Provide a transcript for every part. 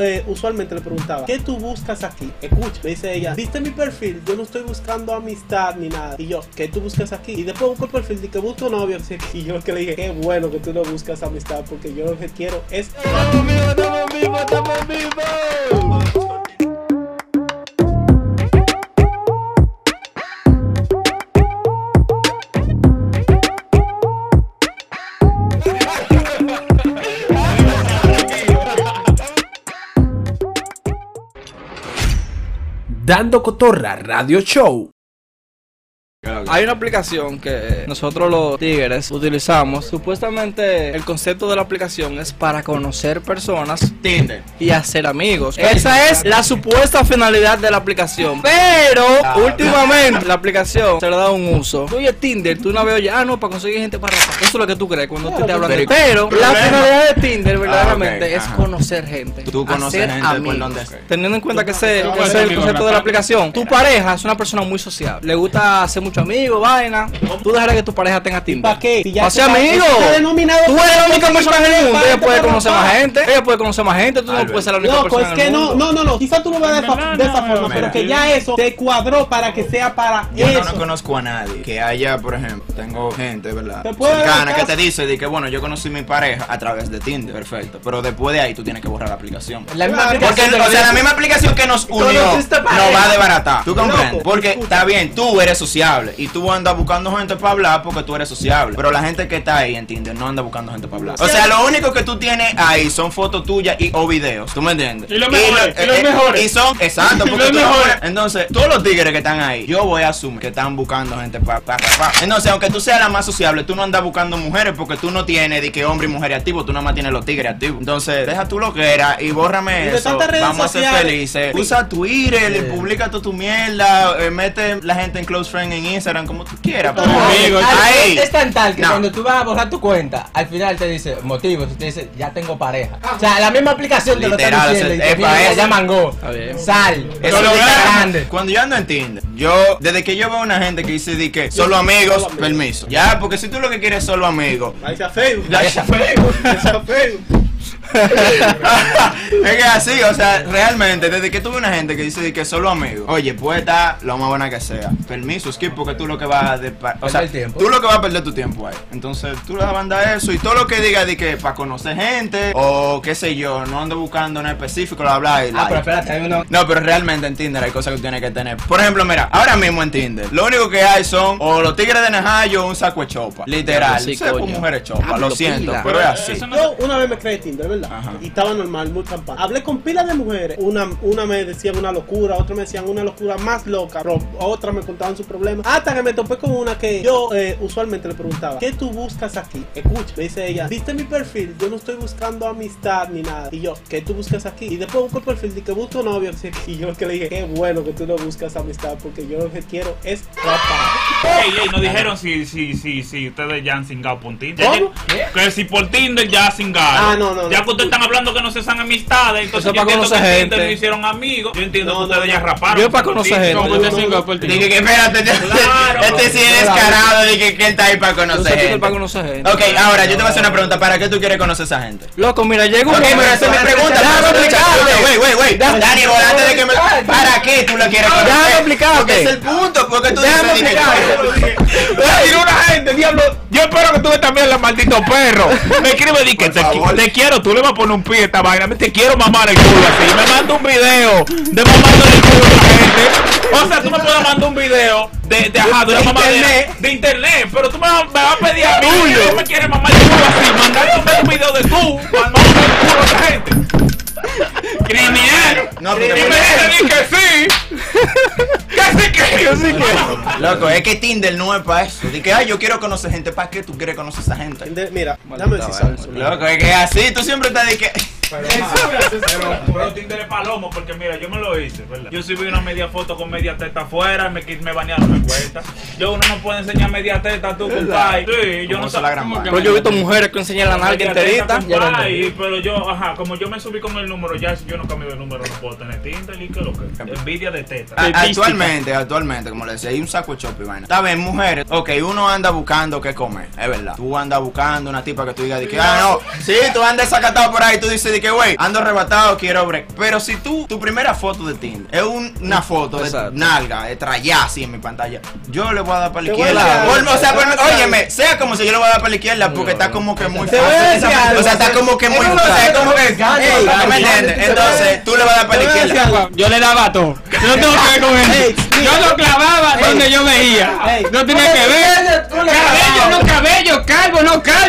eh, usualmente le preguntaba, ¿qué tú buscas aquí? Escucha, me dice ella, ¿viste mi perfil? Yo no estoy buscando amistad ni nada. Y yo, ¿qué tú buscas aquí? Y después busco el perfil de que busco novio. Y yo que le dije, qué bueno que tú no buscas amistad porque yo lo que quiero es... Dando Cotorra Radio Show. Hay una aplicación que nosotros los tigres utilizamos. Supuestamente el concepto de la aplicación es para conocer personas Tinder. y hacer amigos. Esa es la supuesta finalidad de la aplicación. Pero últimamente la aplicación se le da un uso. Tú oye Tinder, tú una vez oye, ah no, para conseguir gente para. Eso es lo que tú crees cuando te, te hablan de Pero la finalidad de Tinder verdaderamente ok, es conocer gente. Tú conoces hacer gente por amigos. donde- Teniendo en cuenta que ese, Tú es el concepto de la la aplicación. Tu pareja es una persona muy sociable. Le gusta hacer muchos amigos, vaina. Tú dejarás que tu pareja tenga Tinder. ¿Para qué? Si ya Para ser está- amigo. denominado Tú eres la única persona en el mundo. Ella puede conocer más gente. Ella puede conocer más gente. Tú no puedes ser la única Loco, persona es en que no, no, no, no. Quizás tú lo ves de, esa forma, pero que ya eso te cuadró para que sea para Yo eso. no, no conozco a nadie que haya, por ejemplo, tengo gente, ¿verdad? Cercana que te dice de que, bueno, yo conocí mi pareja a través de Tinder, perfecto. Pero después de ahí tú tienes que borrar la aplicación. La misma Claro, Porque, o sea, la misma aplicación que nos unió nos va a desbaratar. ¿Tú comprendes? Loco, Porque está bien, tú eres sociable y tú andas buscando gente para hablar porque tú eres sociable. Pero la gente que está ahí en Tinder no anda buscando gente para hablar. O sea, lo único que tú tienes ahí son fotos tuyas y o videos. ¿Tú me entiendes? Y los mejores, y los eh, mejores. Y son, exacto, porque los mejores. Entonces, todos los tigres que están ahí, yo voy a asumir que están buscando gente para pa, pa, pa. Entonces, aunque tú seas la más sociable, tú no andas buscando mujeres porque tú no tienes de que hombre y mujer activos, tú nada más tienes los tigres activos. Entonces, deja tú lo que era y bórrame Y eso. Vamos a ser sociales. felices. Usa Twitter y publica toda tu mierda, eh, mete la gente en close friend en Instagram como tú quieras. pero- Amigos. Ahí. Es tan tal que No. cuando tú vas a borrar tu cuenta, al final te dice motivos, te dice ya tengo pareja. O sea, la misma aplicación te lo está o diciendo. sea, y te es mira, pa' ya mangó. Está. Sal. Eso Eso es es grande. Cuando yo ando en Tinder, yo, desde que yo veo una gente que dice de que solo amigos, solo amigos. permiso. Ya, porque si tú lo que quieres es solo amigos, Ahí sea Facebook. Ya Ahí sea Facebook. Ahí sea Facebook. es que así, o sea, realmente, desde que tuve una gente que dice de que solo amigos, oye, puede estar lo más buena que sea. Permiso, skip, porque tú lo que vas a. de- o sea, Perder tiempo. tú lo que vas a perder tu tiempo ahí. Entonces, tú le vas a mandar eso y todo lo que diga de que para conocer gente o qué sé yo, no ando buscando en específico, lo habla y Ah, pero espérate, hay uno. No, pero realmente en Tinder hay cosas que tú tienes que tener. Por ejemplo, mira, ahora mismo en Tinder, lo único que hay son o los tigres de Najayo o un saco de chopa. Literal. Sí, Sí, mujeres chopa, Diablo, lo siento, pila. pero es así. Yo una vez me creé Tinder, ¿verdad? Ajá. Y estaba normal, muy campana. Hablé con pilas de mujeres. Una, una me decían una locura, otra me decían una locura más loca. Pero otra me contaban sus problemas. Hasta que me topé con una que yo eh, usualmente le preguntaba, ¿qué tú buscas aquí? Escucha, me dice ella, ¿viste mi perfil? Yo no estoy buscando amistad ni nada. Y yo, ¿qué tú buscas aquí? Y después busco el perfil de que busco novio. Y yo que le dije, qué bueno que tú no buscas amistad porque yo lo que quiero es rapar. Ey, ey, nos dijeron si, si, si, si ustedes ya han cingado por Tinder. ¿Cómo? Que si por Tinder ya cingaron. Ah, no, no, no. Ya que ustedes están hablando que no se sean amistades, entonces Eso yo entiendo que conocer en gente. Tinder no hicieron amigos. Yo entiendo No, que ustedes no, ya no. raparon. Yo para conocer gente. Dije que espérate, Claro. este sí es descarado, dije que él está ahí para conocer gente. para conocer gente. Ok, ahora yo te voy a hacer una pregunta. ¿Para qué tú quieres conocer a esa gente? Loco, mira, llega un Ok, pero esa es mi pregunta. Wait, wait. Déjame- Dani, volante de que me... ¿Para qué tú lo quieres conocer? Déjame explicarte. Porque es el punto, porque tú dices... una gente, diablo. Yo espero que tú también la maldito perro. Me escribe di que te, quiero, tú le vas a poner un pie a esta vaina. Te quiero mamar el culo así. Me manda un video de mamando el culo a la gente. O sea, tú me puedes mandar un video de, de, ajá, de una mamadera de internet. Pero tú me, vas- me vas a pedir a mí. Tú me quieres mamar el culo así. Mandarte un video de tú. Mamando el culo a la gente. Criminal. No, y porque- me dice di que sí. Que sí que. Que sí que. Loco, es que Tinder no es para eso. Dije, ay, yo quiero conocer gente. ¿Para qué tú quieres conocer a esa gente? Tinder, Mira, dame decir. Loco, es que así, tú siempre estás de que... Pero, pero Tinder es palomo porque mira, yo me lo hice, ¿verdad? Yo subí una media foto con media teta afuera, me, me banearon la cuenta. Yo uno no puede enseñar media teta tú, compadre. Sí, yo no sé. gran ¿cómo que. Pero yo he visto mujeres que enseñan la nalga enterita. Pero yo, ajá, como yo me subí con el número, ya si yo no cambio de número, no puedo tener Tinder y qué lo que. Envidia de teta. A- Actualmente, actualmente, como le decía, hay un saco de y vaina. Está bien, mujeres. Ok, uno anda buscando qué comer, es verdad. Tú andas buscando una tipa que tú digas de que, ah, no. Sí, tú andas sacatado por ahí, tú dices de que, güey, ando arrebatado, quiero break. Pero si tú, tu primera foto de Tinder es un- una foto de Exacto. nalga, de trayá así en mi pantalla, yo le voy a dar para la izquierda. o sea, decir óyeme, sea como si yo le voy a dar para la izquierda, porque está como que muy fácil. O sea, está como que muy fácil. como que. engaño, Ey, engaño. ¿tú me entiendes? Entonces, tú le vas a dar para la izquierda. Yo le daba a todo. Yo no tengo que ver con él. Yo lo clavaba donde yo veía. No tenía que ver. Cabello, no cabello, calvo, no calvo.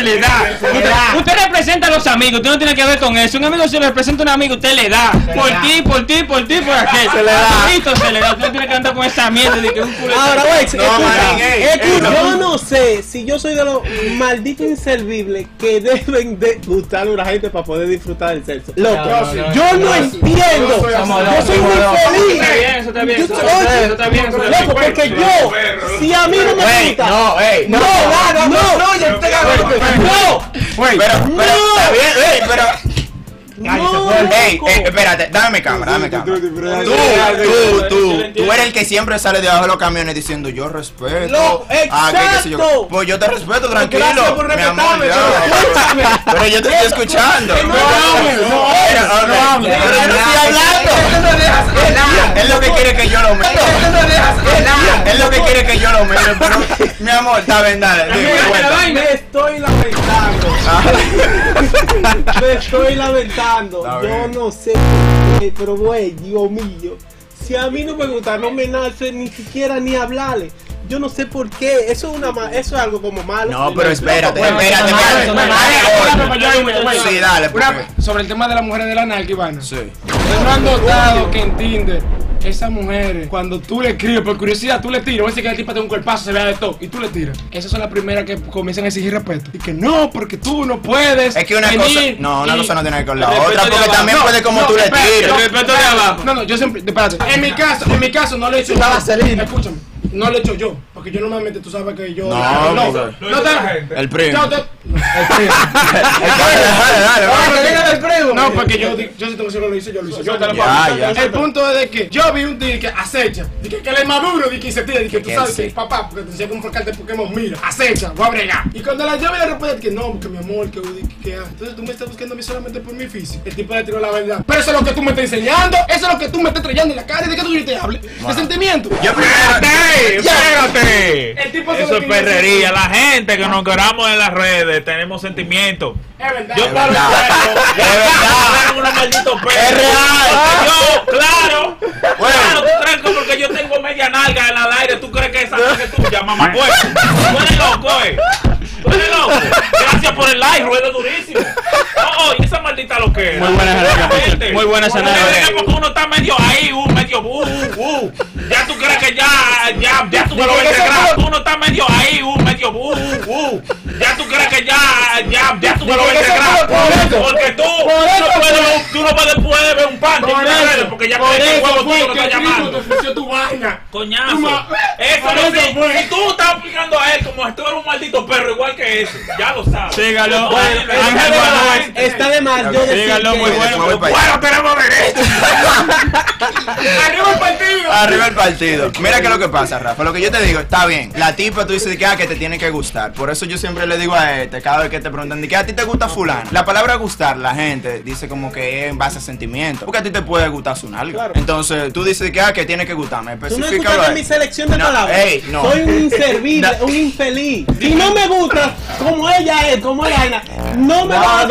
Se le da, se le da. Usted, usted representa a los amigos, usted no tiene que ver con eso. Un amigo se le representa a un amigo, usted le da. Por ti, por ti, por ti, por aquel. Se le da. se le da. Usted no tiene que andar con esa mierda de que un culo. Ahora, güey, yo no sé si yo soy de los malditos inservibles que deben de gustarle a una gente para poder disfrutar del sexo. Loco, No, no, no, yo no, no, no, entiendo. Yo soy muy feliz. Eso está bien, eso. Loco, porque yo, si a mí no me gusta, no, ey, no, no, no, no, no, no, Pero, pero, No. está bien, ey, pero. no, Ey, ey, espérate, dame mi cámara, dame mi cámara. Tú, tú, tú, tú eres el que siempre sale debajo de los camiones diciendo yo respeto. Ah, que qué sé yo. Pues yo te respeto, tranquilo. Gracias por mi amor, respetarme, pero. Pero yo te estoy escuchando. No hables, no no hables. Pero yo no estoy hablando. Es lo que quiere que yo lo mire. Es lo que quiere que yo lo mire. Pero, mi amor, está bien, dale. estoy lamentando. Me estoy lamentando. Yo no sé por qué, pero güey, Dios mío. Si a mí no me gusta, no me nace ni siquiera ni hablarle. Yo no sé por qué. Eso es una ma- eso es algo como malo. No, pero espérate, Bueno, espérate, espérate. Sí, dale, Una- porque- sobre el tema de las mujeres de la narca, Ivana. Sí. Ustedes no han notado que en Tinder esas mujeres, cuando tú le escribes por curiosidad, tú le tiras, voy a decir que el tipo tiene un cuerpazo, se vea de todo, y tú le tiras. Esas son las primeras que comienzan a exigir respeto. Y que no, porque tú no puedes. Es que una venir cosa, no, una y- cosa no tiene que ver con la otra, porque abajo. también No, puede como no, tú le espérate, tires. el respeto de abajo. No, no, yo siempre, espérate. En mi caso, en mi caso no lo he hecho. Escúchame, no lo he hecho yo, porque yo normalmente tú sabes que yo No, no, no, no te- El primo. yo te- Dale, dale, dale. No, porque yo, yo si te lo hice, yo lo hice. Yo te lo ya. El punto es de que yo vi un tío que acecha, de que, que él es maduro, de que se tira, que tú Que sabes que papá, porque te decía como carta de Pokémon, mira, acecha, voy a bregar. Y cuando la llave le responde que no, porque mi amor, que, que, que ah, entonces tú me estás buscando a mí solamente por mi físico. El tipo le tiró la verdad. Pero eso es lo que tú me estás enseñando, eso es lo que tú me estás trayendo en la cara, ¿de qué tú quieres que te hable? De sentimiento. Yo primero. Espérate, espérate. El tipo se Eso lo es perrería. La gente que nos queramos en las redes tenemos sentimientos. Es verdad. Yo paro un verdad. perro. Es verdad. Malditos perros. Es real. Yo, claro. Bueno. Claro, tú crees que porque yo tengo media nalga en el aire, tú crees que esa nalga es tuya, mamá. Pues, tú eres loco, eh. Tú eres loco. Gracias por el like, ruedo durísimo. Oh, oh, y esa maldita loquera. Muy buena esa nalga, Gente. muy buena esa Porque nalga. es Porque uno está medio ahí, uh, medio uh, uh, uh. Ya tú ya, ya, ya tú me lo ves. Tú no estás medio ahí, uh, medio uh, uh, uh. Ya tú crees que ya, ya, ya tú me lo ves. Porque tú, tú no puedes, tú no puedes, puedes ver un pan Por en eso, redes, porque ya por crees que el huevo tuyo lo que está Cristo llamando. tu vaina. Coñazo. Tú Eso no eso sí. fue. Si tú estás aplicando a él como si tú eres un maldito perro igual que ese, ya lo sabes. Sígalo. Bueno, Ángel Manuel. Está de más yo decir que- muy bueno. Para allá. Bueno, tenemos derecho. Arriba el partido. Arriba el partido. Mira qué es lo que pasa, Rafa. Lo que yo te digo, está bien. La tipa tú dices que, ah, que te tiene que gustar. Por eso yo siempre le digo a este, cada vez que te preguntan, de que a ti te gusta fulano. La palabra gustar, la gente dice como que es en base a sentimientos. Porque a ti te puede gustar su nalga. Claro. Entonces tú dices que, ah, que tiene que gustarme. Tú no mi selección de No, palabras. ey, no. Soy un inservible, No. un infeliz. Si no me gusta como ella es, como ella es, no me No, va a no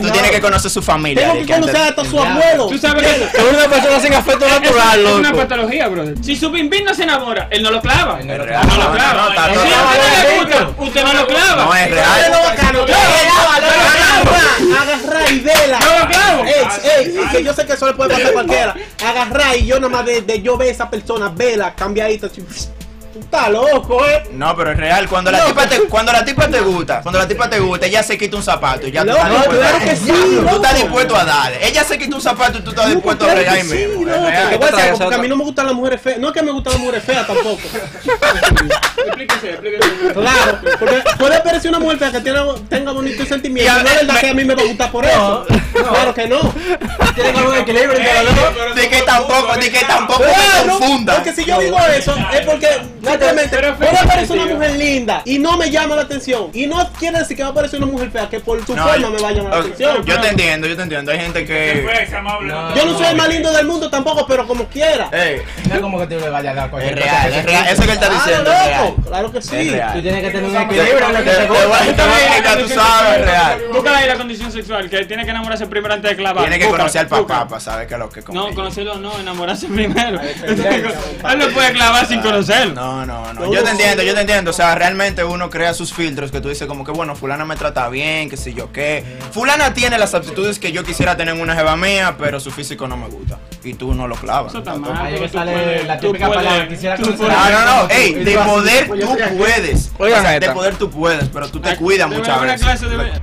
Tú tienes que conocer su familia. Tengo que conocer hasta su abuelo. Tú sabes que Es una persona sin afecto natural, es una loco. patología, brother. Si su bimbín no se enamora, él no lo clava. Él no lo No, clava. No lo no, clava. no, está Si todo- a usted no le gusta, usted no lo clava. No es real. bacano. que Agarra, agarra y vela. No lo clavo. Ey, que yo sé que eso le puede pasar a cualquiera. Agarra y yo nada más de, yo ver a esa persona, vela, cambiadita. así, Tú estás loco, eh. No, pero es real. Cuando la, No, tipa te, cuando la tipa te gusta, cuando la tipa te gusta, ella se quita un zapato y ya tú estás dispuesto. claro que sí, Tú loco. estás dispuesto a darle. Ella se quita un zapato y tú estás Loco, dispuesto a claro bregar que ahí sí, mismo. Es loco. real. Te voy a decir algo, Otra, porque a mí no me gustan las mujeres feas. No es que me gustan las mujeres feas tampoco. Explíquese, explíquese. Claro, porque puede parecer una mujer fea que tiene, tenga bonito sentimiento. Y a No es ver, verdad me- que a mí me va a gustar por eso. Claro que no. Tiene que haber un equilibrio entre los dos. Di que tampoco, di que tampoco me confunda. porque si yo digo eso, es porque Simplemente puede aparecer una mujer linda y no me llama la atención. Y no quiere decir que va a aparecer una mujer fea que por su No, forma yo- me va a llamar la atención. Yo te entiendo, yo te entiendo. Hay gente que. No. Yo no soy el más lindo del mundo tampoco, pero como quiera. Ey, No es como que tú le vayas a dar cualquier es real, es real. Eso que él está Claro, diciendo es real. loco, claro que sí. Tú tienes que tener un equilibrio en lo que te- gusta. tú sabes, es real. Búscala ahí la condición sexual, que tiene que enamorarse primero antes de clavar. Tiene que conocer al papá para saber qué es lo que. No, conocerlo no, enamorarse primero. Él no puede clavar sin conocerlo. No, no, no. Yo te entiendo, yo te entiendo. O sea, realmente uno crea sus filtros que tú dices como que, bueno, fulana me trata bien, que sé yo qué. Fulana tiene las aptitudes que yo quisiera tener en una jeva mía, pero su físico no me gusta. Y tú no lo clavas. Eso está mal. que sale la típica palabra, quisiera tú conocer puedes- a- No, no, no, ey, de poder tú puedes. Oigan O sea, de poder tú puedes, pero tú te cuidas muchas veces. clase de-